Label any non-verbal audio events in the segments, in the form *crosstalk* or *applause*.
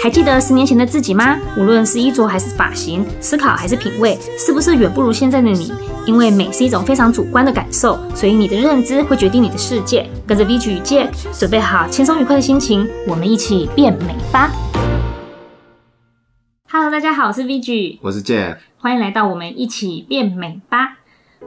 还记得十年前的自己吗？无论是衣着还是发型，思考还是品味，是不是远不如现在的你？因为美是一种非常主观的感受，所以你的认知会决定你的世界。跟着 VG 与 Jack，准备好轻松愉快的心情，我们一起变美吧！Hello，大家好，我是 VG，我是 Jack，欢迎来到我们一起变美吧。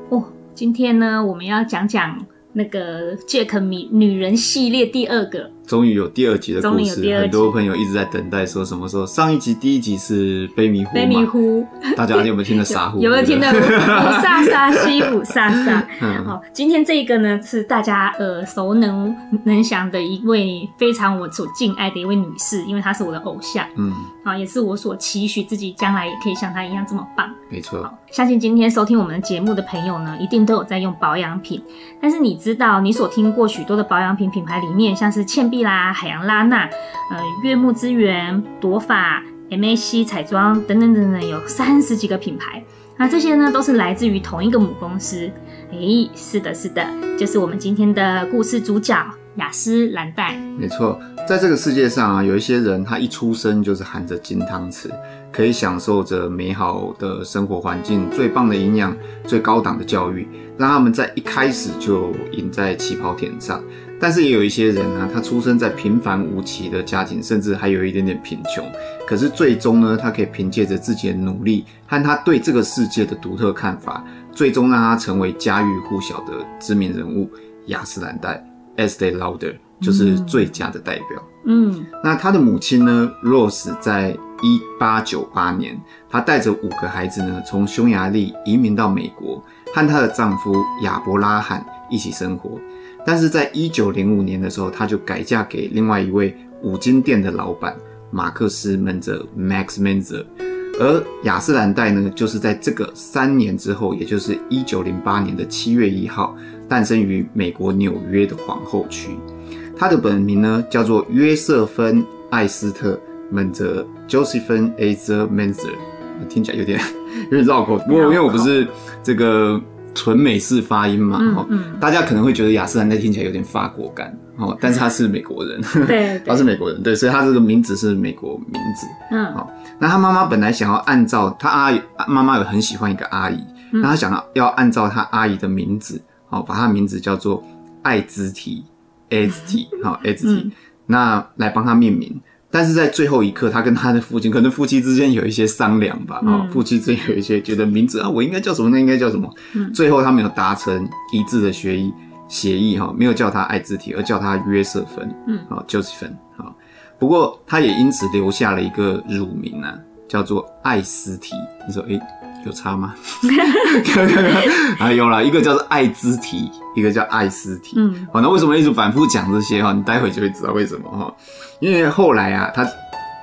哦，今天呢，我们要讲讲那个 Jack 女女人系列第二个。终于有第二集的故事，很多朋友一直在等待，说什么时候上一集第一集是悲迷呼？悲迷呼，大家有没有听到傻呼？*laughs* 有没有听到五煞煞西五煞煞？*laughs* 好，今天这个呢是大家耳熟能能详的一位非常我所敬爱的一位女士，因为她是我的偶像，嗯，啊，也是我所期许自己将来也可以像他一样这么棒。没错，相信今天收听我们的节目的朋友呢，一定都有在用保养品。但是你知道，你所听过许多的保养品品牌里面，像是倩碧。啦，海洋拉娜，呃，悦木资源、朵法、MAC 彩妆等等等等，有三十几个品牌。那这些呢，都是来自于同一个母公司。诶，是的，是的，就是我们今天的故事主角雅诗兰黛。没错，在这个世界上啊，有一些人，他一出生就是含着金汤匙，可以享受着美好的生活环境、最棒的营养、最高档的教育，让他们在一开始就赢在起跑点上。但是也有一些人呢，他出生在平凡无奇的家庭，甚至还有一点点贫穷。可是最终呢，他可以凭借着自己的努力和他对这个世界的独特看法，最终让他成为家喻户晓的知名人物——雅诗兰黛 （Estée Lauder） 就是最佳的代表。嗯，那他的母亲呢，Rose 在一八九八年，她带着五个孩子呢，从匈牙利移民到美国，和她的丈夫亚伯拉罕一起生活。但是在一九零五年的时候，她就改嫁给另外一位五金店的老板马克思门泽 （Max Menzer），而雅诗兰黛呢，就是在这个三年之后，也就是一九零八年的七月一号，诞生于美国纽约的皇后区。她的本名呢叫做约瑟芬·艾斯特·门泽 （Josephine Esther Menzer），听起来有点有点绕口，不过因为我不是这个。纯美式发音嘛，嗯嗯、大家可能会觉得雅诗兰黛听起来有点法国感，哦，但是他是美国人，*laughs* 对，他是美国人，对，所以他这个名字是美国名字，嗯，好，那他妈妈本来想要按照他阿姨，妈妈有很喜欢一个阿姨，那他想要要按照他阿姨的名字，好，把他的名字叫做艾兹提，S T，好，S T，那来帮他命名。但是在最后一刻，他跟他的父亲可能夫妻之间有一些商量吧，啊、嗯，夫妻之间有一些觉得名字啊，我应该叫什么？那应该叫什么？嗯，最后他没有达成一致的协议协议哈，没有叫他艾兹提，而叫他约瑟芬，嗯，好，Josephine，啊，不过他也因此留下了一个乳名啊，叫做艾斯提。你说，诶、欸有差吗？*laughs* 啊，有啦，一个叫做艾兹提，一个叫艾斯提。嗯，好，那为什么一直反复讲这些哈？你待会就会知道为什么哈。因为后来啊，他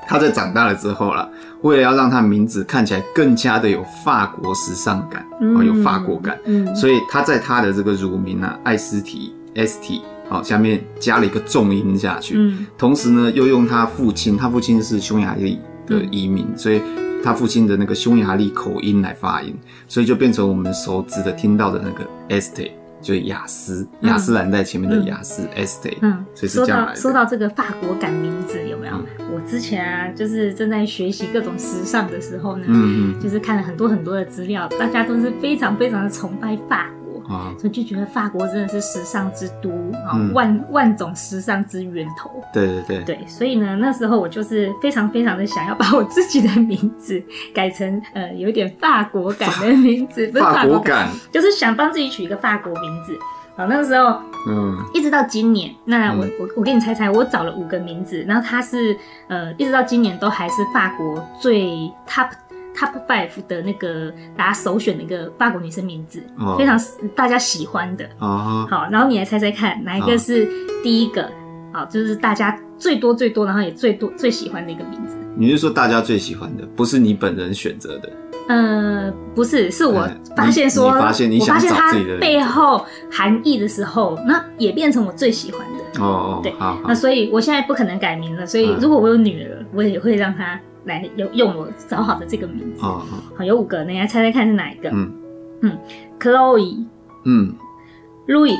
他在长大了之后啦，为了要让他名字看起来更加的有法国时尚感，哦，有法国感，嗯，所以他在他的这个乳名啊，艾斯提 S T，好，下面加了一个重音下去，嗯，同时呢，又用他父亲，他父亲是匈牙利的移民，所以。他父亲的那个匈牙利口音来发音，所以就变成我们熟知的听到的那个 Estée，就是雅思，雅诗兰黛前面的雅思 Estée。嗯，所以是这样来的。说到这个法国感名字有没有？嗯、我之前啊，就是正在学习各种时尚的时候呢，嗯嗯，就是看了很多很多的资料，大家都是非常非常的崇拜法国。啊，所以就觉得法国真的是时尚之都啊，嗯、万万种时尚之源头。对对对，对，所以呢，那时候我就是非常非常的想要把我自己的名字改成呃有一点法国感的名字，不是法国感，就是想帮自己取一个法国名字。好，那个时候，嗯，一直到今年，那我我我给你猜猜，我找了五个名字，然后它是呃一直到今年都还是法国最 top。Top Five 的那个大家首选的一个法国女生名字，oh. 非常大家喜欢的。哦，oh. 好，然后你来猜猜看，哪一个是第一个？好，oh. 就是大家最多最多，然后也最多最喜欢的一个名字。你是说大家最喜欢的，不是你本人选择的？呃，不是，是我发现说，发现你想找自己的我发现它背后含义的时候，那也变成我最喜欢的。哦，oh. 对，好，好，那所以我现在不可能改名了，所以如果我有女儿，我也会让她。来，有用我找好的这个名字，哦、好，有五个，你来猜猜看是哪一个？嗯。嗯，Chloe，嗯，Louis，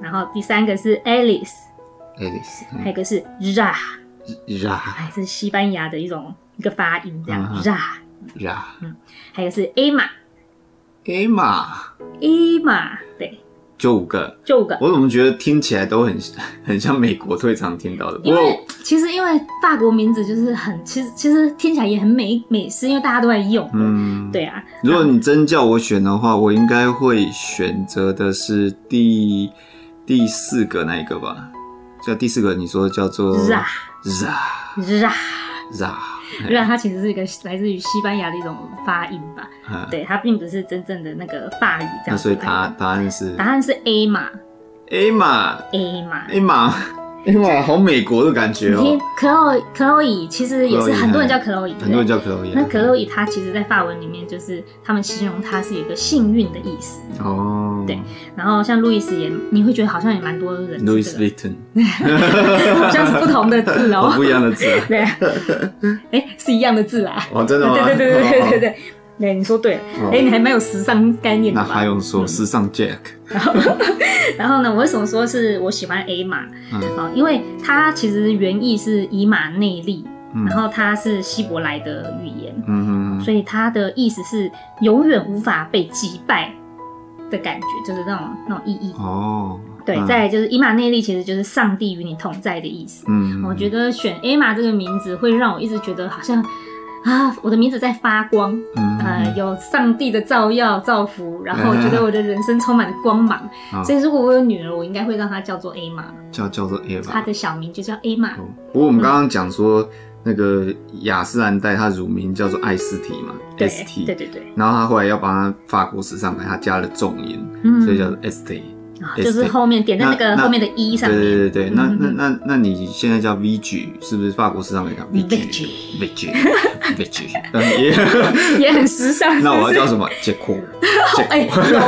然后第三个是 Alice，Alice，还有一个是 Ra，ra，是西班牙的一种一个发音，这样、uh huh.，ra，ra，嗯，还有是 Emma，Emma，Emma，对。就五个，就五个。我怎么觉得听起来都很 *laughs* 很像美国最常听到的？因为其实因为法国名字就是很，其实其实听起来也很美美式，因为大家都在用。嗯，对啊。如果你真叫我选的话，我应该会选择的是第第四个那一个吧？叫第四个，你说叫做 ra ra ra *laughs* 因为它其实是一个来自于西班牙的一种发音吧，嗯、对，它并不是真正的那个法语这样。所以它答案是答案是 A 嘛？A 嘛？A 嘛？A 嘛？A 嘛？好美国的感觉哦。Chloe Chloe 其实也是很多人叫 Chloe，很多人叫 Chloe。那 Chloe 它其实在法文里面就是他们形容它是有一个幸运的意思哦。对，然后像路易斯也，你会觉得好像也蛮多人。路易斯·维特，好像是不同的字哦，*laughs* 不一样的字。对，哎，是一样的字啦。哦，真的吗？对对对对对对对，对，你说对了。哎，你还蛮有时尚概念的。那还用说时尚 Jack？*laughs* 然后呢，我为什么说是我喜欢 A 玛？嗯，因为它其实原意是以马内利，然后它是希伯来的语言，嗯嗯，所以它的意思是永远无法被击败。的感觉就是那种那种意义哦，对，嗯、再来就是以马内利，其实就是上帝与你同在的意思。嗯，我觉得选 Emma 这个名字会让我一直觉得好像啊，我的名字在发光，嗯、呃，有上帝的照耀造福，然后我觉得我的人生充满了光芒。嗯、所以如果我有女儿，我应该会让她叫做 Emma，叫叫做 Emma，她的小名就叫 Emma。不过我们刚刚讲说。嗯那个雅诗兰黛，它乳名叫做艾斯提嘛，S T，对对对。然后他后来要帮他法国时尚牌，他加了重音，所以叫做 S T，就是后面点在那个后面的 E 上面。对对对对，那那那那你现在叫 V G，是不是法国时尚美感 V G？V G，V G，*laughs* 也 *laughs* 也很时尚。*laughs* 那我要叫什么？杰克。哎，有啊有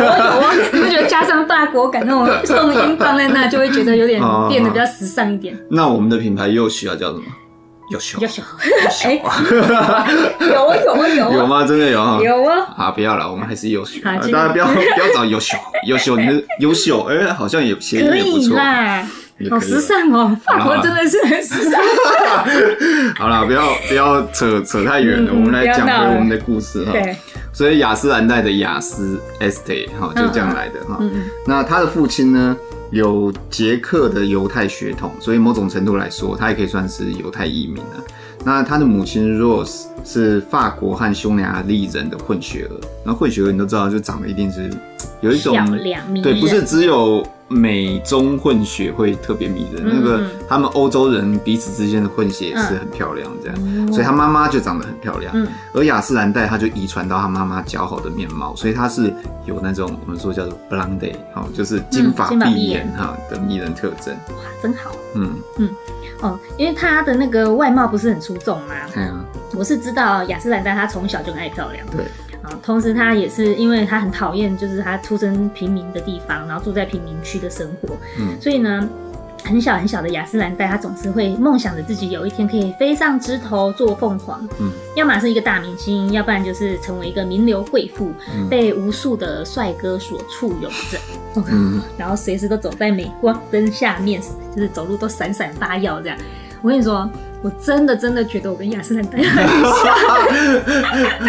啊，你不觉得加上法国感那种重音放在那，就会觉得有点变得比较时尚一点？那我们的品牌又需要叫什么？优秀，优秀，哎，*laughs* 有啊有啊有有吗？真的有啊，有啊。好，不要了，我们还是优秀。大家不要 *laughs* 不要找优秀，优秀，你的优秀，哎，好像也谐音也不错，好时尚哦，法国真的是很时尚。*laughs* 好了，不要不要扯扯太远了，我们来讲回我们的故事哈。对，所以雅诗兰黛的雅诗 Estée 哈，就这样来的哈。那他的父亲呢？有捷克的犹太血统，所以某种程度来说，他也可以算是犹太移民啊。那他的母亲 Rose 是法国和匈牙利人的混血儿。那混血儿你都知道，就长得一定是有一种对，不是只有。美中混血会特别迷人，那个他们欧洲人彼此之间的混血也是很漂亮，这样，所以他妈妈就长得很漂亮。而雅诗兰黛她就遗传到她妈妈姣好的面貌，所以她是有那种我们说叫做 blonde，好，就是金发碧眼哈的迷人特征。哇，真好。嗯嗯哦，因为她的那个外貌不是很出众吗。对啊。我是知道雅诗兰黛她从小就很爱漂亮。对。同时，他也是因为他很讨厌，就是他出生平民的地方，然后住在贫民区的生活。嗯，所以呢，很小很小的雅诗兰黛，他总是会梦想着自己有一天可以飞上枝头做凤凰。嗯，要么是一个大明星，要不然就是成为一个名流贵妇，嗯、被无数的帅哥所簇拥着。嗯，*laughs* 然后随时都走在镁光灯下面，就是走路都闪闪发耀这样。我跟你说。我真的真的觉得我跟雅诗兰黛很像。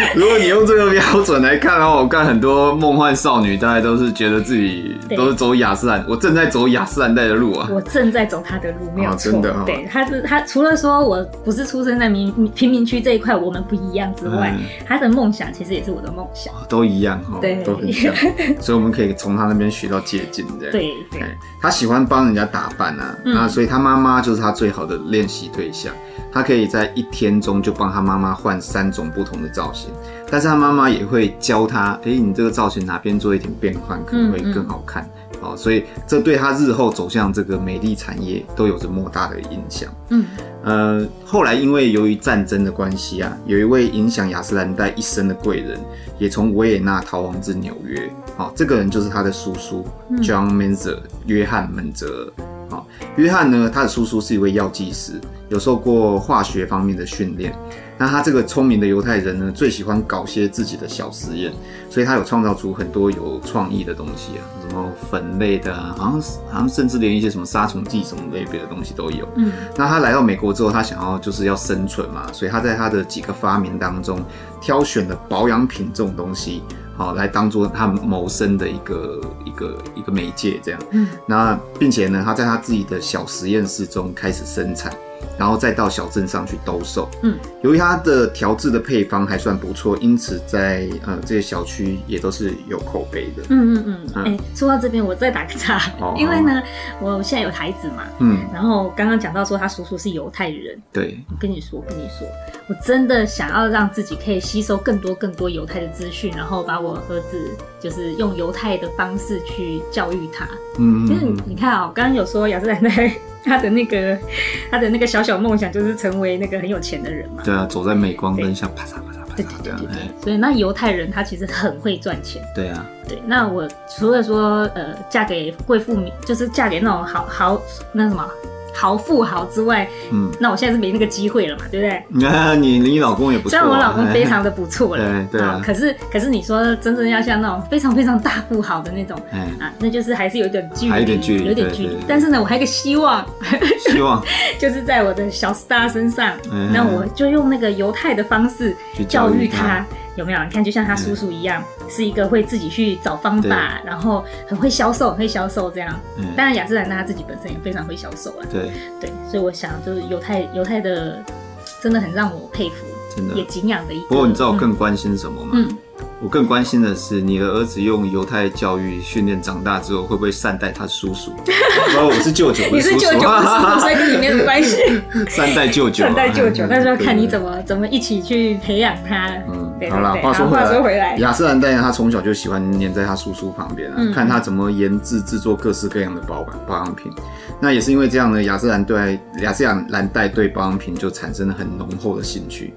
*laughs* 如果你用这个标准来看的话，我看很多梦幻少女，大概都是觉得自己都是走雅诗兰，我正在走雅诗兰黛的路啊。我正在走她的路，没有错。真的，对，她是她除了说我不是出生在民贫民区这一块，我们不一样之外，她的梦想其实也是我的梦想，都一样哈，对，都很像。*laughs* 所以我们可以从她那边学到借鉴，这样。对对。她喜欢帮人家打扮啊，那所以她妈妈就是她最好的练习对象。他可以在一天中就帮他妈妈换三种不同的造型，但是他妈妈也会教他，哎、欸，你这个造型哪边做一点变换可能会更好看，哦、所以这对他日后走向这个美丽产业都有着莫大的影响。嗯，呃，后来因为由于战争的关系啊，有一位影响雅诗兰黛一生的贵人，也从维也纳逃亡至纽约，哦，这个人就是他的叔叔、嗯、John Menzer 约翰·门泽尔。哦，约翰呢，他的叔叔是一位药剂师。有受过化学方面的训练。那他这个聪明的犹太人呢，最喜欢搞些自己的小实验，所以他有创造出很多有创意的东西啊，什么粉类的啊，好像好像甚至连一些什么杀虫剂什么类别的东西都有。嗯，那他来到美国之后，他想要就是要生存嘛，所以他在他的几个发明当中，挑选了保养品这种东西，好来当做他谋生的一个一个一个媒介这样。嗯，那并且呢，他在他自己的小实验室中开始生产。然后再到小镇上去兜售。嗯，由于它的调制的配方还算不错，因此在呃这些小区也都是有口碑的。嗯嗯嗯。哎、嗯欸，说到这边，我再打个岔，哦、因为呢，我现在有孩子嘛。嗯。然后刚刚讲到说他叔叔是犹太人。对。我跟你说，我跟你说，我真的想要让自己可以吸收更多更多犹太的资讯，然后把我儿子就是用犹太的方式去教育他。嗯。就是你看啊、喔，刚刚有说亚斯兰在。*laughs* 他的那个，他的那个小小梦想就是成为那个很有钱的人嘛。对啊，走在镁光灯下，啪嚓啪嚓啪嚓。对对对对对。所以那犹太人他其实很会赚钱。对啊。对，那我除了说呃，嫁给贵妇，就是嫁给那种好好那什么。豪富豪之外，嗯，那我现在是没那个机会了嘛，对不对？*laughs* 啊，你你老公也不错，啊，虽然我老公非常的不错了，*laughs* 对对啊，可是可是你说真正要像那种非常非常大富豪的那种，*laughs* 啊，那就是还是有点距离，有点距离，有点距离。但是呢，我还有个希望，希望。就是在我的小 star 身上，那我就用那个犹太的方式去教育他。有没有？你看，就像他叔叔一样，嗯、是一个会自己去找方法，然后很会销售，很会销售这样。嗯、当然，雅诗兰他自己本身也非常会销售啊。对对，所以我想，就是犹太犹太的，真的很让我佩服，真的也敬仰的一个。不过，你知道我更关心什么吗？嗯。嗯我更关心的是，你的儿子用犹太教育训练长大之后，会不会善待他叔叔？哦，我是舅舅，*laughs* 你是舅舅，所以跟你没有关系。*laughs* 善待舅舅，善待舅舅，那就要看你怎么怎么一起去培养他。嗯，好了，话说话说回来，亚瑟兰黛呢，他从小就喜欢黏在他叔叔旁边啊，看他怎么研制制作各式各样的保保养品。那也是因为这样呢，亚瑟兰对亚斯兰黛对保养品就产生了很浓厚的兴趣。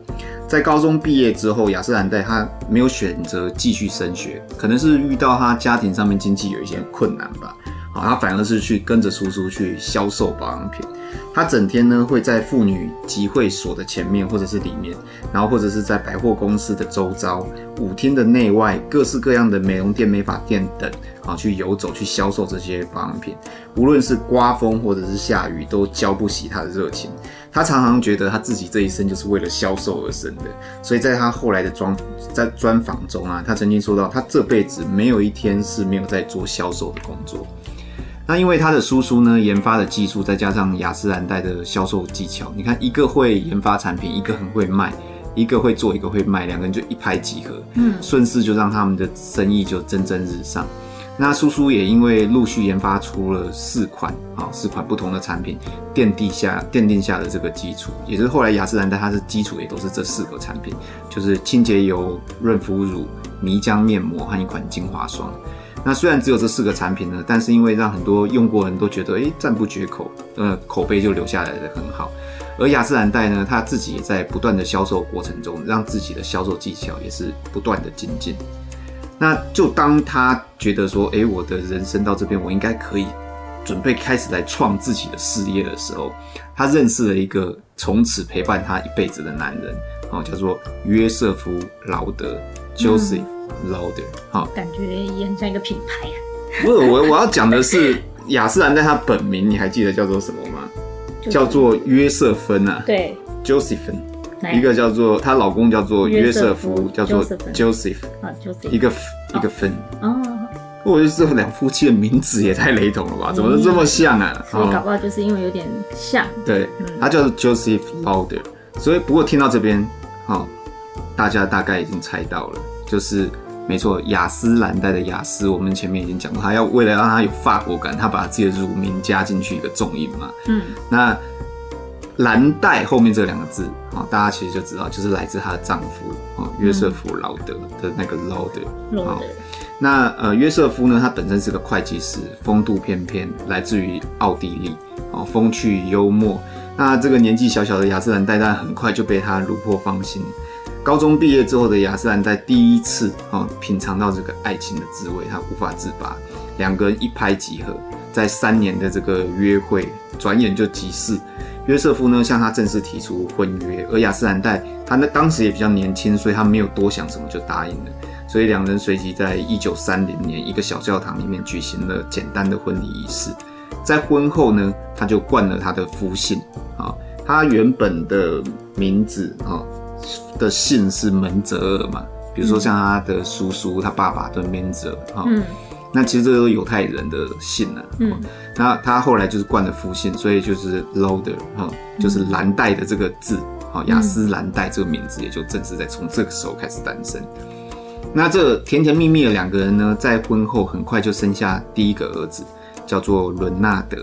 在高中毕业之后，亚斯兰黛他没有选择继续升学，可能是遇到他家庭上面经济有一些困难吧。啊，他反而是去跟着叔叔去销售保养品。他整天呢会在妇女集会所的前面或者是里面，然后或者是在百货公司的周遭、舞厅的内外、各式各样的美容店、美发店等，啊，去游走去销售这些保养品。无论是刮风或者是下雨，都浇不熄他的热情。他常常觉得他自己这一生就是为了销售而生的，所以在他后来的专在专访中啊，他曾经说到，他这辈子没有一天是没有在做销售的工作。那因为他的叔叔呢研发的技术，再加上雅诗兰黛的销售技巧，你看一个会研发产品，一个很会卖，一个会做，一个会卖，两个人就一拍即合，嗯，顺势就让他们的生意就蒸蒸日上。那叔叔也因为陆续研发出了四款啊，四款不同的产品，奠定下奠定下的这个基础，也就是后来雅诗兰黛它的基础也都是这四个产品，就是清洁油、润肤乳、泥浆面膜和一款精华霜。那虽然只有这四个产品呢，但是因为让很多用过人都觉得诶赞不绝口，呃口碑就留下来的很好。而雅诗兰黛呢，它自己也在不断的销售过程中，让自己的销售技巧也是不断的精进。那就当他觉得说，哎，我的人生到这边，我应该可以准备开始来创自己的事业的时候，他认识了一个从此陪伴他一辈子的男人，哦，叫做约瑟夫·劳德 （Joseph Lauder）。好，感觉也很像一个品牌啊。不是，我我要讲的是 *laughs* 雅诗兰黛它本名，你还记得叫做什么吗？就是、叫做约瑟芬啊。对，Josephine。一个叫做她老公叫做约瑟夫，叫做 Joseph，一个一个芬。哦，我觉得这两夫妻的名字也太雷同了吧？怎么这么像啊？所以搞不好就是因为有点像。对，他叫做 Joseph Lauder。所以不过听到这边，好，大家大概已经猜到了，就是没错，雅斯兰黛的雅斯，我们前面已经讲过，他要为了让它有法国感，他把自己的乳名加进去一个重音嘛。嗯，那。兰黛后面这两个字啊，大家其实就知道，就是来自她的丈夫啊，约瑟夫·劳德的那个劳德。劳德。那呃，约瑟夫呢，他本身是个会计师，风度翩翩，来自于奥地利，哦，风趣幽默。那这个年纪小小的雅斯兰黛，但很快就被他虏获芳心。高中毕业之后的亚斯兰黛，第一次啊品尝到这个爱情的滋味，他无法自拔，两个人一拍即合，在三年的这个约会，转眼就即逝。约瑟夫呢向他正式提出婚约，而雅诗兰黛他那当时也比较年轻，所以他没有多想什么就答应了。所以两人随即在一九三零年一个小教堂里面举行了简单的婚礼仪式。在婚后呢，他就冠了他的夫姓啊，他原本的名字啊的姓是门泽尔嘛，比如说像他的叔叔，他爸爸的门泽尔哈。那其实这都是犹太人的姓啊。嗯。那他后来就是冠了夫姓，所以就是 Lauder 哈，就是蓝带的这个字，哈，雅斯兰黛这个名字也就正式在从这个时候开始诞生。那这甜甜蜜蜜的两个人呢，在婚后很快就生下第一个儿子，叫做伦纳德。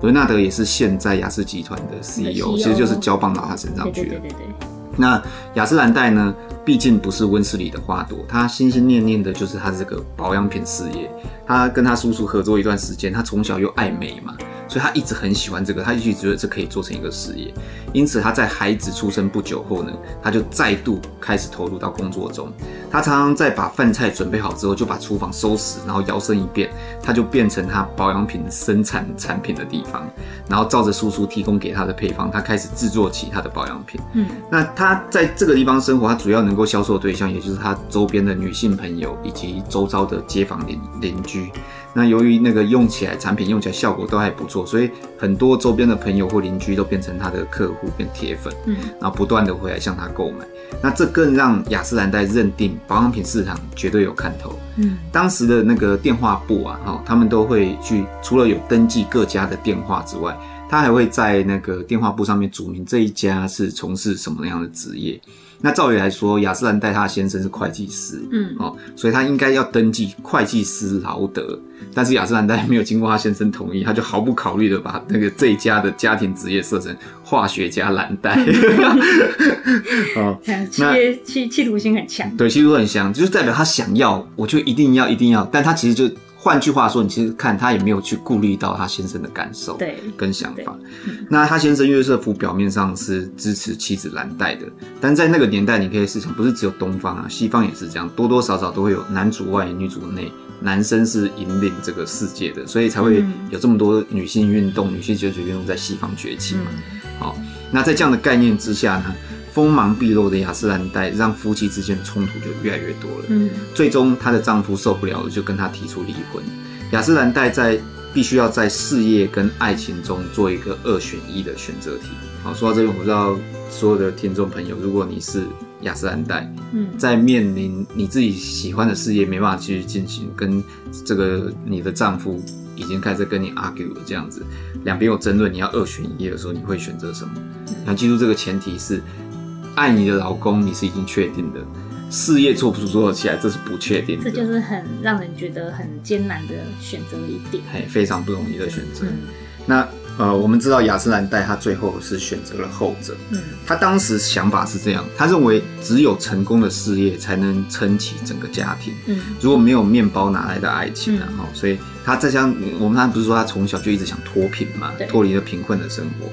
伦纳德也是现在雅思集团的 CEO，其实就是交棒到他身上去了。对对对对对。那雅诗兰黛呢？毕竟不是温室里的花朵，他心心念念的就是他这个保养品事业。他跟他叔叔合作一段时间，他从小又爱美嘛，所以他一直很喜欢这个，他一直觉得这可以做成一个事业。因此他在孩子出生不久后呢，他就再度开始投入到工作中。他常常在把饭菜准备好之后，就把厨房收拾，然后摇身一变，他就变成他保养品生产产品的地方。然后照着叔叔提供给他的配方，他开始制作起他的保养品。嗯，那他在这个地方生活，他主要能够销售的对象，也就是他周边的女性朋友以及周遭的街坊邻邻居。那由于那个用起来产品用起来效果都还不错，所以很多周边的朋友或邻居都变成他的客户，变铁粉，嗯，然后不断的回来向他购买。那这更让雅诗兰黛认定保养品市场绝对有看头。嗯，当时的那个电话簿啊，哈，他们都会去，除了有登记各家的电话之外，他还会在那个电话簿上面注明这一家是从事什么样的职业。那照理来说，雅诗兰黛她的先生是会计师，嗯，哦，所以他应该要登记会计师劳德，但是雅诗兰黛没有经过他先生同意，他就毫不考虑的把那个这一家的家庭职业设成化学家兰黛，*laughs* 哦，*laughs* 那企企图心很强，对，企图很强，就是代表他想要，我就一定要，一定要，但他其实就。换句话说，你其实看他也没有去顾虑到他先生的感受，对，跟想法。那他先生约瑟夫表面上是支持妻子兰黛的，但在那个年代，你可以试想，不是只有东方啊，西方也是这样，多多少少都会有男主外女主内，男生是引领这个世界的，所以才会有这么多女性运动、女性哲学运动在西方崛起嘛。好，那在这样的概念之下呢？锋芒毕露的雅诗兰黛让夫妻之间的冲突就越来越多了。嗯，最终她的丈夫受不了了，就跟她提出离婚。雅诗兰黛在必须要在事业跟爱情中做一个二选一的选择题。好，说到这里，我不知道所有的听众朋友，如果你是雅诗兰黛，嗯，在面临你自己喜欢的事业没办法继续进行，跟这个你的丈夫已经开始跟你 argue 了，这样子，两边有争论，你要二选一的时候，你会选择什么？要记住这个前提是。爱你的老公，你是已经确定的；事业做不做得起来，这是不确定的。这就是很让人觉得很艰难的选择一点，嘿，非常不容易的选择。嗯、那呃，我们知道雅诗兰黛她最后是选择了后者。嗯，她当时想法是这样，她认为只有成功的事业才能撑起整个家庭。嗯，如果没有面包哪来的爱情啊？哈、嗯，所以她在想，我们她不是说她从小就一直想脱贫嘛，脱离了贫困的生活。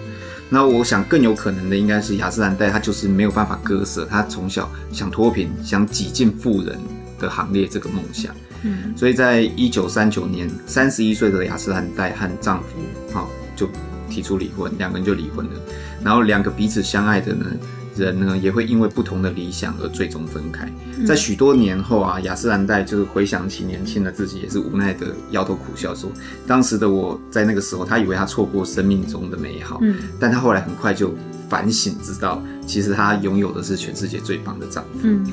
那我想更有可能的应该是雅诗兰黛，她就是没有办法割舍她从小想脱贫、想挤进富人的行列这个梦想。嗯，所以在一九三九年，三十一岁的雅诗兰黛和丈夫哈就提出离婚，两个人就离婚了。然后两个彼此相爱的呢，人呢也会因为不同的理想而最终分开。嗯、在许多年后啊，雅诗兰黛就是回想起年轻的自己，也是无奈的摇头苦笑说：“当时的我在那个时候，他以为他错过生命中的美好，嗯，但他后来很快就反省，知道其实他拥有的是全世界最棒的丈夫。”嗯，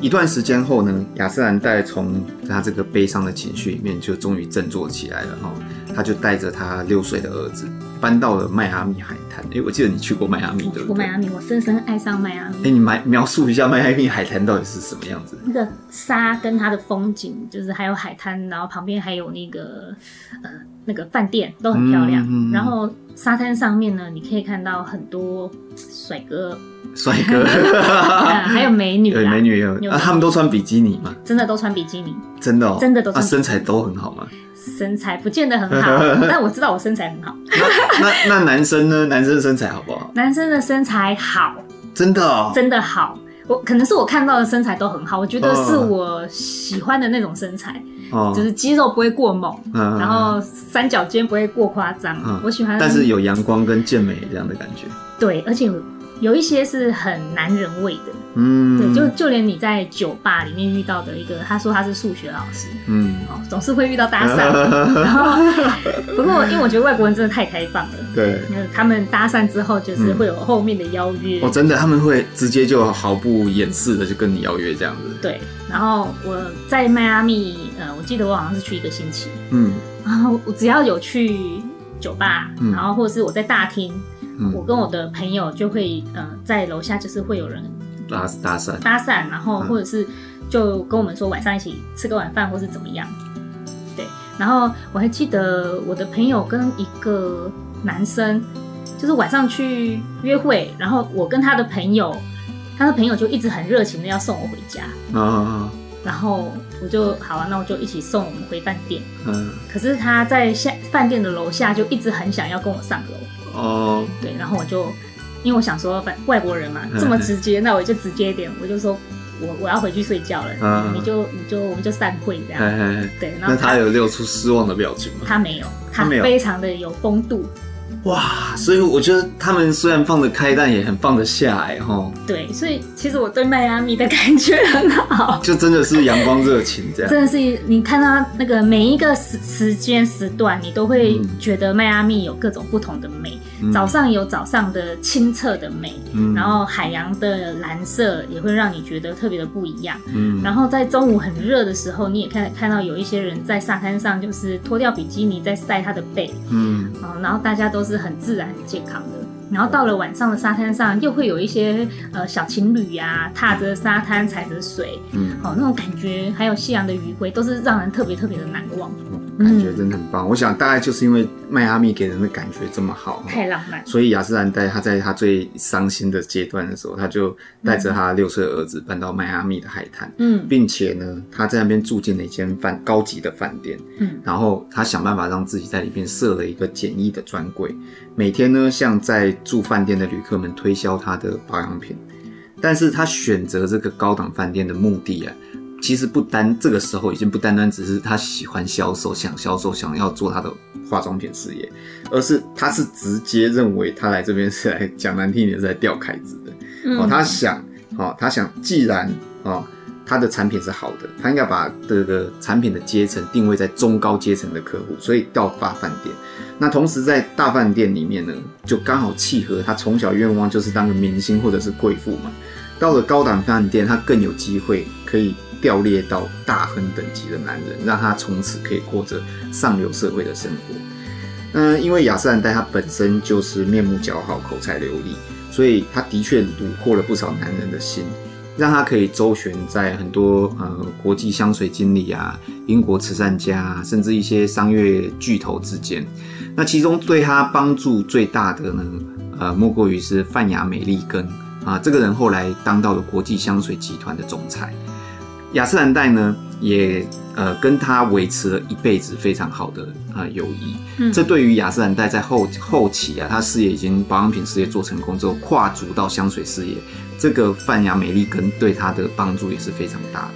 一段时间后呢，雅诗兰黛从他这个悲伤的情绪里面就终于振作起来了哈，他就带着他六岁的儿子。搬到了迈阿密海滩。哎、欸，我记得你去过迈阿密，对不对？去过迈阿密，我深深爱上迈阿密。哎、欸，你描描述一下迈阿密海滩到底是什么样子？那个沙跟它的风景，就是还有海滩，然后旁边还有那个呃那个饭店都很漂亮。嗯嗯、然后沙滩上面呢，你可以看到很多帅哥，帅哥，*laughs* 还有美女，对，美女有。有啊，他们都穿比基尼吗？真的都穿比基尼？真的哦，真的都身材都很好吗？身材不见得很好，*laughs* 但我知道我身材很好。那那那男生呢？男生的身材好不好？男生的身材好，真的哦，真的好。我可能是我看到的身材都很好，我觉得是我喜欢的那种身材，哦、就是肌肉不会过猛，嗯、然后三角肩不会过夸张，嗯、我喜欢。但是有阳光跟健美这样的感觉。对，而且有一些是很男人味的。嗯，对，就就连你在酒吧里面遇到的一个，他说他是数学老师，嗯，哦，总是会遇到搭讪，*laughs* 然后不过因为我觉得外国人真的太开放了，对，他们搭讪之后就是会有后面的邀约，哦，真的他们会直接就毫不掩饰的就跟你邀约这样子，对，然后我在迈阿密，呃，我记得我好像是去一个星期，嗯，然后我只要有去酒吧，然后或者是我在大厅，我跟我的朋友就会，呃，在楼下就是会有人。搭搭讪，搭讪，然后或者是就跟我们说晚上一起吃个晚饭，或是怎么样，对。然后我还记得我的朋友跟一个男生，就是晚上去约会，然后我跟他的朋友，他的朋友就一直很热情的要送我回家，啊，然后我就好啊，那我就一起送我们回饭店，嗯。可是他在下饭店的楼下就一直很想要跟我上楼，哦，对，然后我就。因为我想说，反外国人嘛，这么直接，那我就直接一点，我就说我我要回去睡觉了，你就你就我们就散会这样。对，那他有露出失望的表情吗？他没有，他非常的有风度。哇，所以我觉得他们虽然放得开，但也很放得下哎哈。对，所以其实我对迈阿密的感觉很好，*laughs* 就真的是阳光热情这样。真的是，你看到那个每一个时时间时段，你都会觉得迈阿密有各种不同的美。嗯、早上有早上的清澈的美，嗯、然后海洋的蓝色也会让你觉得特别的不一样。嗯，然后在中午很热的时候，你也看看到有一些人在沙滩上，就是脱掉比基尼在晒他的背。嗯，然后大家都是很自然、很健康的。然后到了晚上的沙滩上，又会有一些呃小情侣呀、啊，踏着沙滩，踩着水，嗯，好、哦、那种感觉，还有夕阳的余晖，都是让人特别特别的难忘。感觉真的很棒，嗯、我想大概就是因为迈阿密给人的感觉这么好，太浪漫，所以亚斯兰黛他在他最伤心的阶段的时候，他就带着他六岁的儿子搬到迈阿密的海滩，嗯，并且呢，他在那边住进了一间饭高级的饭店，嗯，然后他想办法让自己在里面设了一个简易的专柜，每天呢向在住饭店的旅客们推销他的保养品，但是他选择这个高档饭店的目的啊。其实不单这个时候已经不单单只是他喜欢销售、想销售、想要做他的化妆品事业，而是他是直接认为他来这边是来讲难听点是来钓凯子的。嗯、哦，他想，哦，他想，既然哦他的产品是好的，他应该把这个产品的阶层定位在中高阶层的客户，所以到大饭店。那同时在大饭店里面呢，就刚好契合他从小愿望就是当个明星或者是贵妇嘛。到了高档饭店，他更有机会可以。调猎到大亨等级的男人，让他从此可以过着上流社会的生活。嗯，因为亚瑟兰黛他本身就是面目姣好、口才流利，所以他的确虏获了不少男人的心，让他可以周旋在很多呃国际香水经理啊、英国慈善家，甚至一些商业巨头之间。那其中对他帮助最大的呢，呃，莫过于是范雅美利根啊，这个人后来当到了国际香水集团的总裁。亚斯兰黛呢，也呃跟他维持了一辈子非常好的啊友谊。嗯，这对于亚斯兰黛在后后期啊，他事业已经保养品事业做成功之后，跨足到香水事业，这个泛雅美利根对他的帮助也是非常大的。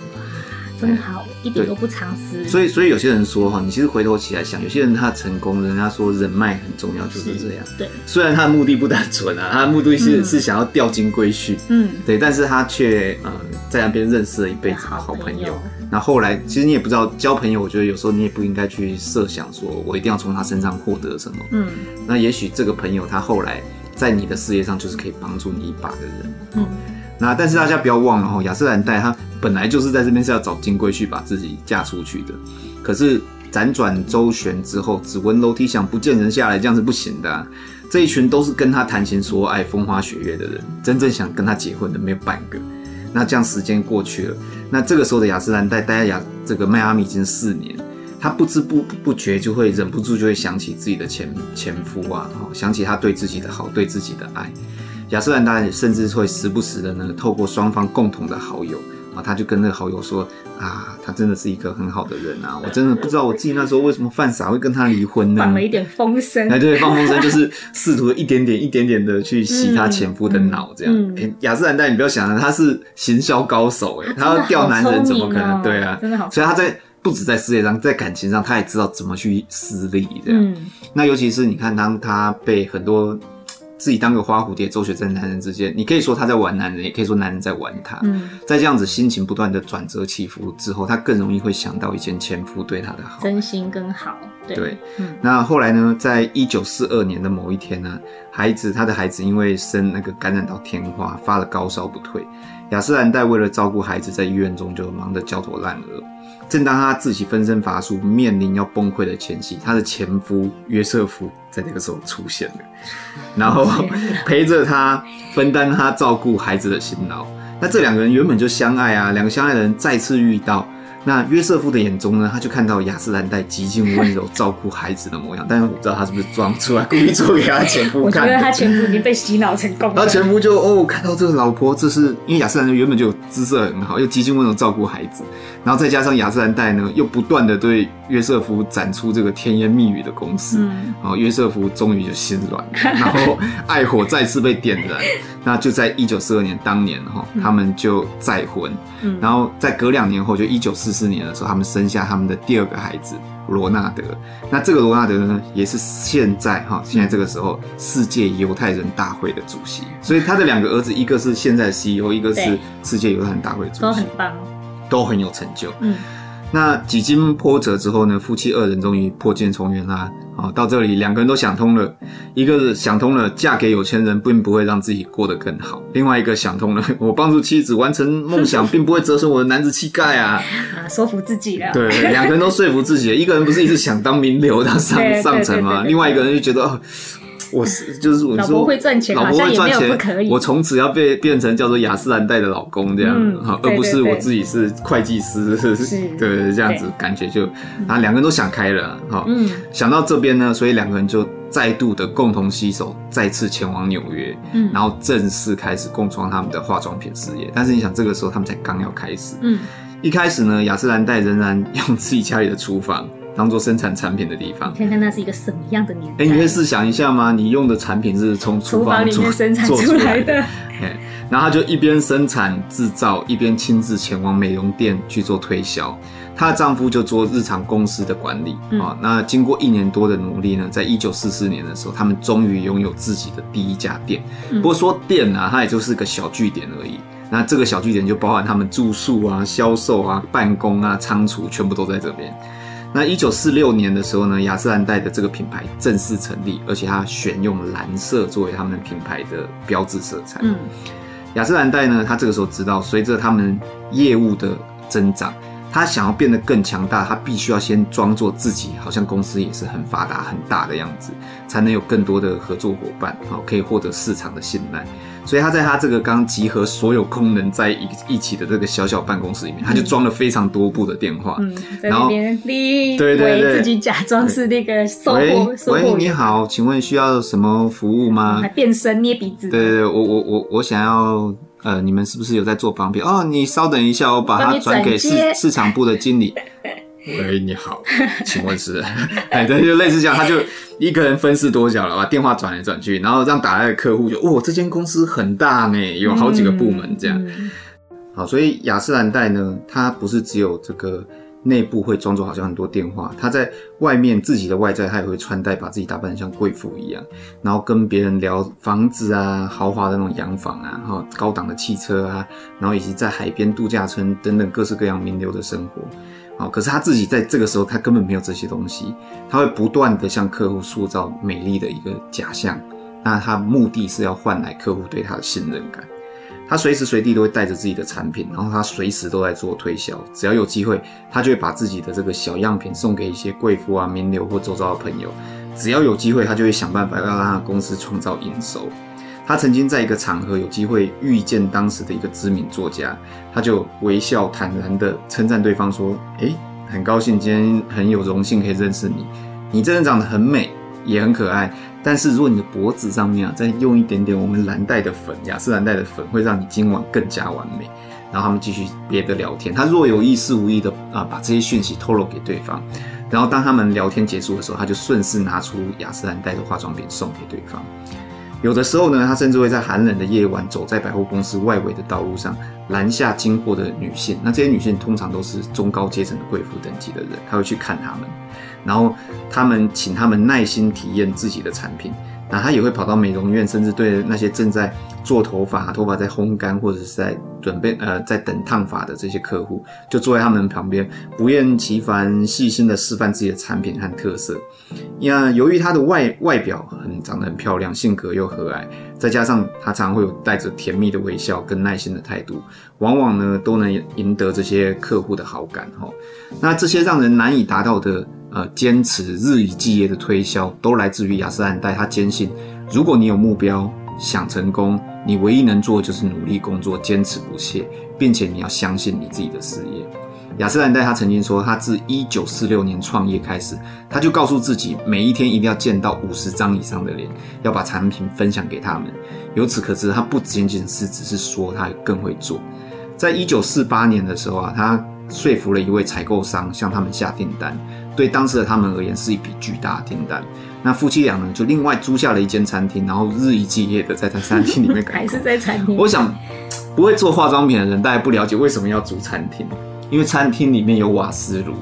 真好，一点都不藏私。所以，所以有些人说哈，你其实回头起来想，有些人他成功，人家说人脉很重要，就是这样。对，虽然他的目的不单纯啊，他的目的是、嗯、是想要钓金龟婿，嗯，对，但是他却呃在那边认识了一辈子的好朋友。那后，后来，其实你也不知道交朋友，我觉得有时候你也不应该去设想说我一定要从他身上获得什么。嗯，那也许这个朋友他后来在你的事业上就是可以帮助你一把的人。嗯。那但是大家不要忘了哦，亚瑟兰黛她本来就是在这边是要找金龟婿把自己嫁出去的，可是辗转周旋之后，只闻楼梯响，不见人下来，这样是不行的啊。这一群都是跟他谈情说爱、风花雪月的人，真正想跟他结婚的没有半个。那这样时间过去了，那这个时候的亚斯兰黛待在亚这个迈阿密已经四年，他不知不不觉就会忍不住就会想起自己的前前夫啊，想起他对自己的好，对自己的爱。亚斯兰黛甚至会时不时的呢，透过双方共同的好友啊，他就跟那个好友说啊，他真的是一个很好的人啊，我真的不知道我自己那时候为什么犯傻会跟他离婚呢？放了一点风声，哎，对，放风声就是试图一点点、一点点的去洗他前夫的脑，这样。雅诗兰黛，你不要想了，他是行销高手，哎，他要钓男人怎么可能？对啊，真的好，所以他在不止在事业上，在感情上，他也知道怎么去私利，这样。嗯、那尤其是你看，当他被很多。自己当个花蝴蝶，周旋在男人之间，你可以说他在玩男人，也可以说男人在玩他。嗯，在这样子心情不断的转折起伏之后，他更容易会想到以前前夫对她的好，真心跟好。对，对嗯，那后来呢，在一九四二年的某一天呢，孩子他的孩子因为生那个感染到天花，发了高烧不退，雅诗兰黛为了照顾孩子，在医院中就忙得焦头烂额。正当他自己分身乏术、面临要崩溃的前夕，他的前夫约瑟夫在那个时候出现了，*laughs* 然后陪着他分担他照顾孩子的辛劳。那这两个人原本就相爱啊，两个相爱的人再次遇到。那约瑟夫的眼中呢，他就看到雅诗兰黛极尽温柔照顾孩子的模样，但是我不知道他是不是装出来，故意做给他前夫看。我觉得他前夫已经被洗脑成功了。然后前夫就哦，看到这个老婆，这是因为雅诗兰黛原本就姿色很好，又极尽温柔照顾孩子，然后再加上雅诗兰黛呢，又不断的对约瑟夫展出这个甜言蜜语的攻势，嗯、然后约瑟夫终于就心软，然后 *laughs* 爱火再次被点燃。那就在一九四二年当年哈，他们就再婚，嗯、然后在隔两年后，就一九四四年的时候，他们生下他们的第二个孩子罗纳德。那这个罗纳德呢，也是现在哈，现在这个时候世界犹太人大会的主席。所以他的两个儿子，一个是现在 CEO，一个是世界犹太人大会主席，都很棒，都很有成就。嗯。那几经波折之后呢，夫妻二人终于破镜重圆啦。啊，到这里两个人都想通了，一个是想通了，嫁给有钱人并不会让自己过得更好；另外一个想通了，*laughs* 我帮助妻子完成梦想，并不会折损我的男子气概啊。*laughs* 啊，说服自己了。对，两个人都说服自己。一个人不是一直想当名流当上上层吗？另外一个人就觉得哦。我是就是我说，老婆会赚钱，老婆会赚钱，不可以。我从此要被变成叫做雅诗兰黛的老公这样，嗯、而不是我自己是会计师，*laughs* 是对这样子感觉就啊，两个人都想开了哈。嗯，想到这边呢，所以两个人就再度的共同携手，再次前往纽约，嗯，然后正式开始共创他们的化妆品事业。但是你想，这个时候他们才刚要开始，嗯，一开始呢，雅诗兰黛仍然 *laughs* 用自己家里的厨房。当做生产产品的地方，你看看那是一个什么样的年代？你可以试想一下吗？你用的产品是从厨房里面生产出来的，哎，*laughs* 然后他就一边生产制造，一边亲自前往美容店去做推销。她的丈夫就做日常公司的管理啊、嗯哦。那经过一年多的努力呢，在一九四四年的时候，他们终于拥有自己的第一家店。嗯、不过说店啊，它也就是个小据点而已。那这个小据点就包含他们住宿啊、销售啊、办公啊、仓储，全部都在这边。那一九四六年的时候呢，雅诗兰黛的这个品牌正式成立，而且它选用蓝色作为他们品牌的标志色彩。嗯，雅诗兰黛呢，它这个时候知道，随着他们业务的增长，他想要变得更强大，他必须要先装作自己好像公司也是很发达、很大的样子，才能有更多的合作伙伴，好，可以获得市场的信赖。所以他在他这个刚集合所有功能在一一起的这个小小办公室里面，他就装了非常多部的电话，嗯，在那边对对对，自己假装是那个售货，喂，你好，请问需要什么服务吗？还变身捏鼻子。对对对，我我我我想要，呃，你们是不是有在做仿品？哦，你稍等一下，我把它转给市市场部的经理。*laughs* 喂，你好，请问是？*laughs* 哎，对，就类似这样，他就一个人分饰多角了，把电话转来转去，然后让打来的客户就，哦，这间公司很大呢，有好几个部门这样。嗯、好，所以雅诗兰黛呢，它不是只有这个内部会装作好像很多电话，它在外面自己的外在，它也会穿戴，把自己打扮得像贵妇一样，然后跟别人聊房子啊，豪华的那种洋房啊，哈，高档的汽车啊，然后以及在海边度假村等等各式各样名流的生活。啊，可是他自己在这个时候，他根本没有这些东西，他会不断的向客户塑造美丽的一个假象，那他目的是要换来客户对他的信任感。他随时随地都会带着自己的产品，然后他随时都在做推销，只要有机会，他就会把自己的这个小样品送给一些贵妇啊、名流或周遭的朋友，只要有机会，他就会想办法要让他的公司创造营收。他曾经在一个场合有机会遇见当时的一个知名作家，他就微笑坦然地称赞对方说：“诶，很高兴今天很有荣幸可以认识你，你真的长得很美，也很可爱。但是如果你的脖子上面啊再用一点点我们兰黛的粉，雅诗兰黛的粉，会让你今晚更加完美。然后他们继续别的聊天。他若有意识无意的啊、把这些讯息透露给对方。然后当他们聊天结束的时候，他就顺势拿出雅诗兰黛的化妆品送给对方。有的时候呢，他甚至会在寒冷的夜晚，走在百货公司外围的道路上，拦下经过的女性。那这些女性通常都是中高阶层的贵妇等级的人，他会去看他们，然后他们请他们耐心体验自己的产品。那他也会跑到美容院，甚至对那些正在做头发、头发在烘干或者是在准备呃在等烫发的这些客户，就坐在他们旁边，不厌其烦、细心的示范自己的产品和特色。那由于他的外外表很长得很漂亮，性格又和蔼，再加上他常会有带着甜蜜的微笑跟耐心的态度，往往呢都能赢得这些客户的好感。哈，那这些让人难以达到的。呃，坚持日以继夜的推销，都来自于雅诗兰黛。他坚信，如果你有目标，想成功，你唯一能做的就是努力工作，坚持不懈，并且你要相信你自己的事业。雅诗兰黛他曾经说，他自一九四六年创业开始，他就告诉自己，每一天一定要见到五十张以上的脸，要把产品分享给他们。由此可知，他不仅仅是只是说，他更会做。在一九四八年的时候啊，他说服了一位采购商向他们下订单。对当时的他们而言是一笔巨大的订单。那夫妻俩呢，就另外租下了一间餐厅，然后日以继夜的在他餐厅里面 *laughs* 还是在餐厅。我想，不会做化妆品的人大家不了解为什么要租餐厅，因为餐厅里面有瓦斯炉。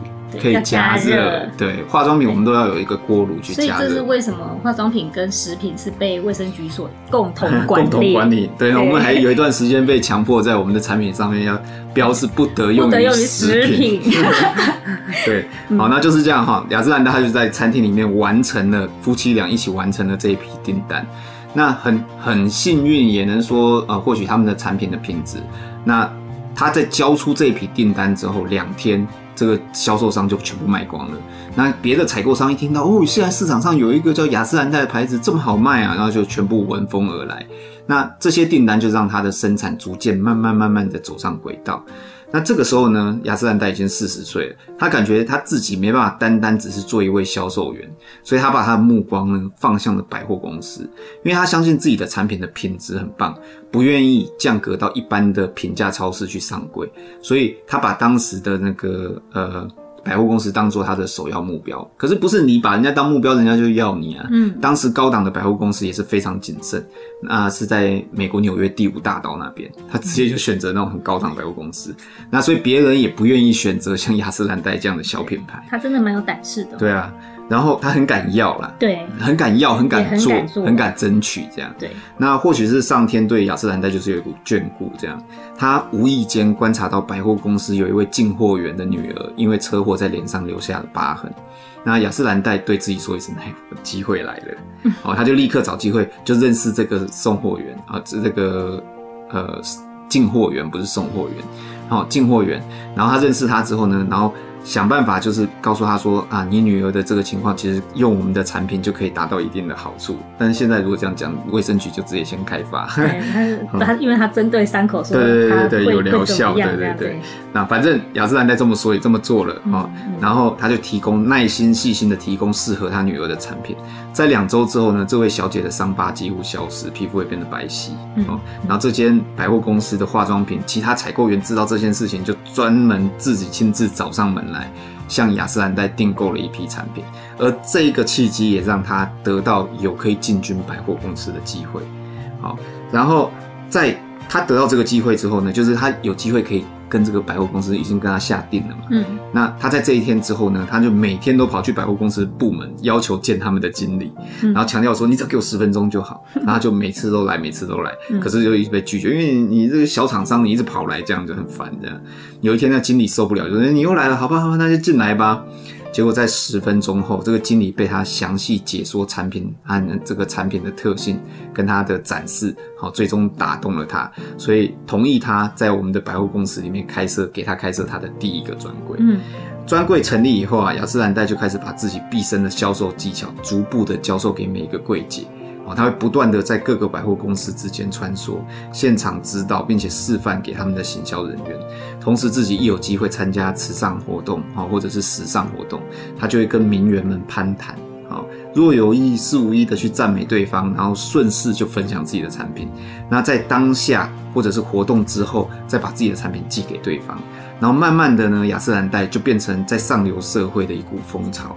可以加热，对，化妆品我们都要有一个锅炉去加热。所以这是为什么化妆品跟食品是被卫生局所共同 *laughs* 管理。共同管理，对，对我们还有一段时间被强迫在我们的产品上面要标示不得用于食品。*laughs* *laughs* 对，好，那就是这样哈。雅诗兰黛他就在餐厅里面完成了夫妻俩一起完成了这一批订单。那很很幸运，也能说呃，或许他们的产品的品质。那他在交出这一批订单之后两天。这个销售商就全部卖光了。那别的采购商一听到，哦，现在市场上有一个叫雅诗兰黛的牌子这么好卖啊，然后就全部闻风而来。那这些订单就让他的生产逐渐慢慢慢慢的走上轨道。那这个时候呢，雅诗兰黛已经四十岁了，他感觉他自己没办法单单只是做一位销售员，所以他把他的目光呢放向了百货公司，因为他相信自己的产品的品质很棒，不愿意降格到一般的平价超市去上柜，所以他把当时的那个呃。百货公司当做他的首要目标，可是不是你把人家当目标，人家就要你啊。嗯，当时高档的百货公司也是非常谨慎，那是在美国纽约第五大道那边，他直接就选择那种很高档百货公司。那所以别人也不愿意选择像雅诗兰黛这样的小品牌。他真的蛮有胆识的。对啊。然后他很敢要啦，对，很敢要，很敢做，很敢，很敢争取这样。对，那或许是上天对雅诗兰黛就是有一股眷顾这样。他无意间观察到百货公司有一位进货员的女儿因为车祸在脸上留下了疤痕。那雅诗兰黛对自己说一声：“哎，机会来了。嗯”哦，他就立刻找机会就认识这个送货员啊，这这个呃进货员不是送货员，好进货员。然后他认识他之后呢，然后。想办法就是告诉他说啊，你女儿的这个情况，其实用我们的产品就可以达到一定的好处。但是现在如果这样讲，卫生局就直接先开发。*laughs* 他因为他针对伤口说，对对对对，有疗效，对对对。那反正雅诗兰黛这么说也这么做了啊，然后他就提供耐心细心的提供适合他女儿的产品。在两周之后呢，这位小姐的伤疤几乎消失，皮肤也变得白皙。哦，然后这间百货公司的化妆品，其他采购员知道这件事情，就专门自己亲自找上门来，向雅诗兰黛订购了一批产品，而这个契机也让他得到有可以进军百货公司的机会。好，然后在他得到这个机会之后呢，就是他有机会可以。跟这个百货公司已经跟他下定了嘛，嗯，那他在这一天之后呢，他就每天都跑去百货公司部门要求见他们的经理，嗯、然后强调说，你只要给我十分钟就好，*laughs* 然后就每次都来，每次都来，嗯、可是就一直被拒绝，因为你这个小厂商你一直跑来，这样就很烦，这样。有一天那经理受不了，就说你又来了，好吧，好吧，那就进来吧。结果在十分钟后，这个经理被他详细解说产品和这个产品的特性跟他的展示，好，最终打动了他，所以同意他在我们的百货公司里面开设，给他开设他的第一个专柜。嗯，专柜成立以后啊，雅诗兰黛就开始把自己毕生的销售技巧逐步的教授给每一个柜姐。哦，他会不断的在各个百货公司之间穿梭，现场指导并且示范给他们的行销人员。同时，自己一有机会参加慈善活动，或者是时尚活动，他就会跟名媛们攀谈，若有意事无意的去赞美对方，然后顺势就分享自己的产品，那在当下或者是活动之后，再把自己的产品寄给对方，然后慢慢的呢，雅诗兰黛就变成在上流社会的一股风潮。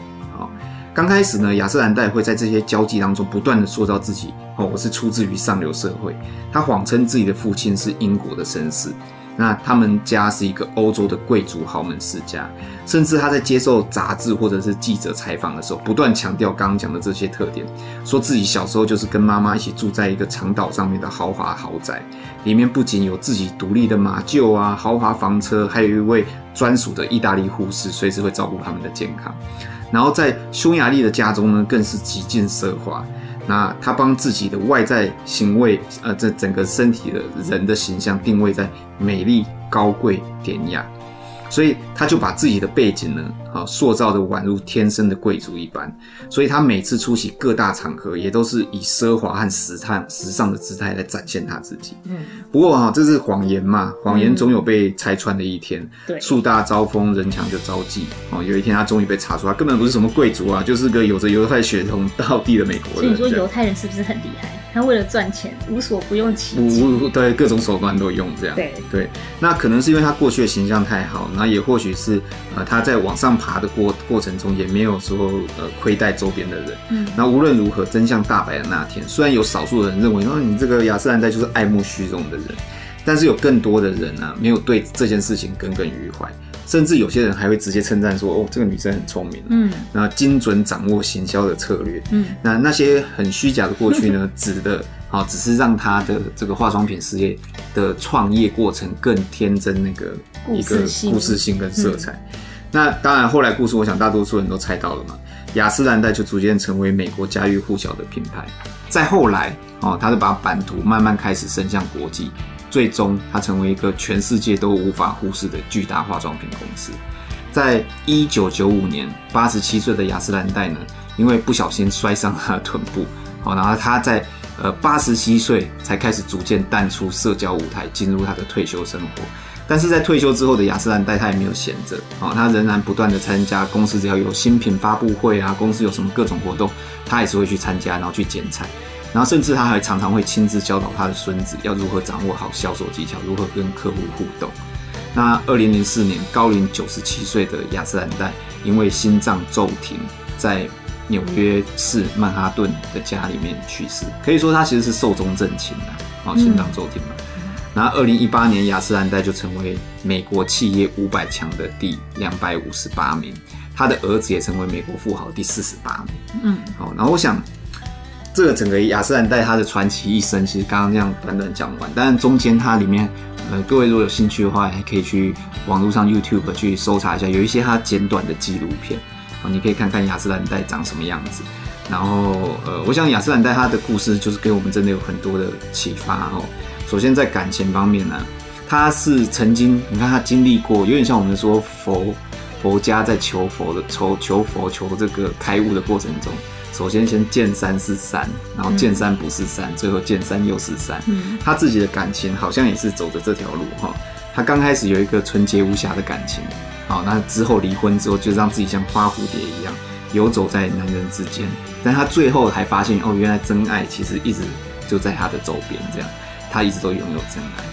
刚开始呢，雅诗兰黛会在这些交际当中不断的塑造自己，哦，我是出自于上流社会，他谎称自己的父亲是英国的绅士。那他们家是一个欧洲的贵族豪门世家，甚至他在接受杂志或者是记者采访的时候，不断强调刚刚讲的这些特点，说自己小时候就是跟妈妈一起住在一个长岛上面的豪华豪宅，里面不仅有自己独立的马厩啊、豪华房车，还有一位专属的意大利护士，随时会照顾他们的健康。然后在匈牙利的家中呢，更是极尽奢华。那他帮自己的外在行为，呃，这整个身体的人的形象定位在美丽、高贵、典雅。所以他就把自己的背景呢，啊，塑造的宛如天生的贵族一般。所以他每次出席各大场合，也都是以奢华和时尚、时尚的姿态来展现他自己。嗯，不过哈，这是谎言嘛，谎言总有被拆穿的一天。嗯、对，树大招风，人强就招忌。哦，有一天他终于被查出，他根本不是什么贵族啊，就是个有着犹太血统到地的美国人。所以你说犹太人是不是很厉害？他为了赚钱，无所不用其极，无对各种手段都用这样。对对，那可能是因为他过去的形象太好，那也或许是呃他在往上爬的过过程中也没有说呃亏待周边的人。嗯，那无论如何，真相大白的那天，虽然有少数人认为说你这个雅诗兰黛就是爱慕虚荣的人，但是有更多的人呢、啊，没有对这件事情耿耿于怀。甚至有些人还会直接称赞说：“哦，这个女生很聪明，嗯，那精准掌握行销的策略，嗯，那那些很虚假的过去呢，指的啊，只是让她的这个化妆品事业的创业过程更天真，那个一个故事性跟色彩。嗯、那当然，后来故事，我想大多数人都猜到了嘛，雅诗兰黛就逐渐成为美国家喻户晓的品牌。再后来，哦，他就把版图慢慢开始伸向国际。最终，它成为一个全世界都无法忽视的巨大化妆品公司。在一九九五年，八十七岁的雅诗兰黛呢，因为不小心摔伤她的臀部，好，然后她在呃八十七岁才开始逐渐淡出社交舞台，进入她的退休生活。但是在退休之后的雅诗兰黛，她也没有闲着，啊，她仍然不断的参加公司只要有新品发布会啊，公司有什么各种活动，她也是会去参加，然后去剪彩。然后甚至他还常常会亲自教导他的孙子要如何掌握好销售技巧，如何跟客户互动。那二零零四年，高龄九十七岁的雅诗兰黛因为心脏骤停，在纽约市曼哈顿的家里面去世。可以说他其实是寿终正寝的，啊，心脏骤停嘛。然后二零一八年，雅诗兰黛就成为美国企业五百强的第两百五十八名，他的儿子也成为美国富豪第四十八名。嗯，好，然后我想。这个整个雅诗兰黛它的传奇一生，其实刚刚这样短短讲完，但中间它里面，呃，各位如果有兴趣的话，还可以去网络上 YouTube 去搜查一下，有一些它简短的纪录片，啊，你可以看看雅诗兰黛长什么样子。然后，呃，我想雅诗兰黛它的故事就是给我们真的有很多的启发哦。首先在感情方面呢，他是曾经，你看他经历过，有点像我们说佛佛家在求佛的求求佛求这个开悟的过程中。首先，先见山是山，然后见山不是山，嗯、最后见山又是山。嗯、他自己的感情好像也是走着这条路哈。他刚开始有一个纯洁无瑕的感情，好，那之后离婚之后，就让自己像花蝴蝶一样游走在男人之间。但他最后还发现，哦，原来真爱其实一直就在他的周边，这样，他一直都拥有真爱。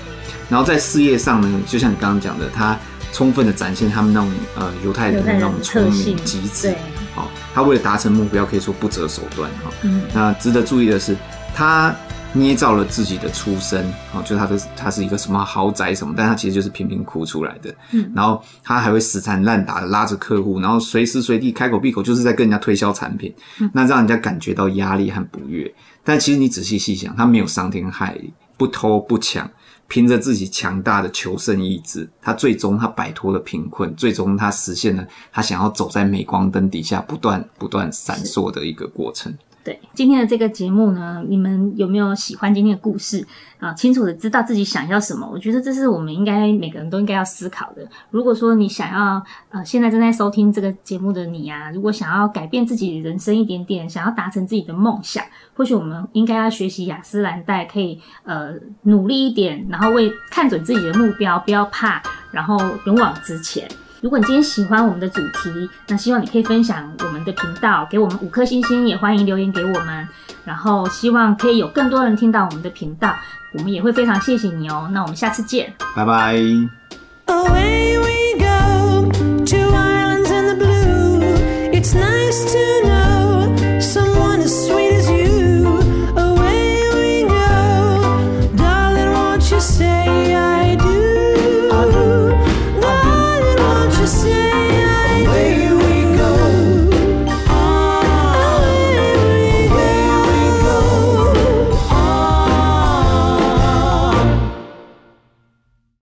然后在事业上呢，就像你刚刚讲的，他充分的展现他们那种呃犹太人的那种聪明机智。好，他为了达成目标，可以说不择手段哈。嗯，那值得注意的是，他捏造了自己的出身，哦，就他的他是一个什么豪宅什么，但他其实就是贫贫苦出来的。嗯，然后他还会死缠烂打的拉着客户，然后随时随地开口闭口就是在跟人家推销产品，那让人家感觉到压力和不悦。但其实你仔细细想，他没有伤天害理，不偷不抢。凭着自己强大的求胜意志，他最终他摆脱了贫困，最终他实现了他想要走在镁光灯底下不断不断闪烁的一个过程。对，今天的这个节目呢，你们有没有喜欢今天的故事啊？清楚的知道自己想要什么，我觉得这是我们应该每个人都应该要思考的。如果说你想要呃，现在正在收听这个节目的你啊，如果想要改变自己人生一点点，想要达成自己的梦想，或许我们应该要学习雅诗兰黛，可以呃努力一点，然后为看准自己的目标，不要怕，然后勇往直前。如果你今天喜欢我们的主题，那希望你可以分享我们的频道，给我们五颗星星，也欢迎留言给我们。然后希望可以有更多人听到我们的频道，我们也会非常谢谢你哦。那我们下次见，拜拜。Away we go, to islands in the blue. It's nice to.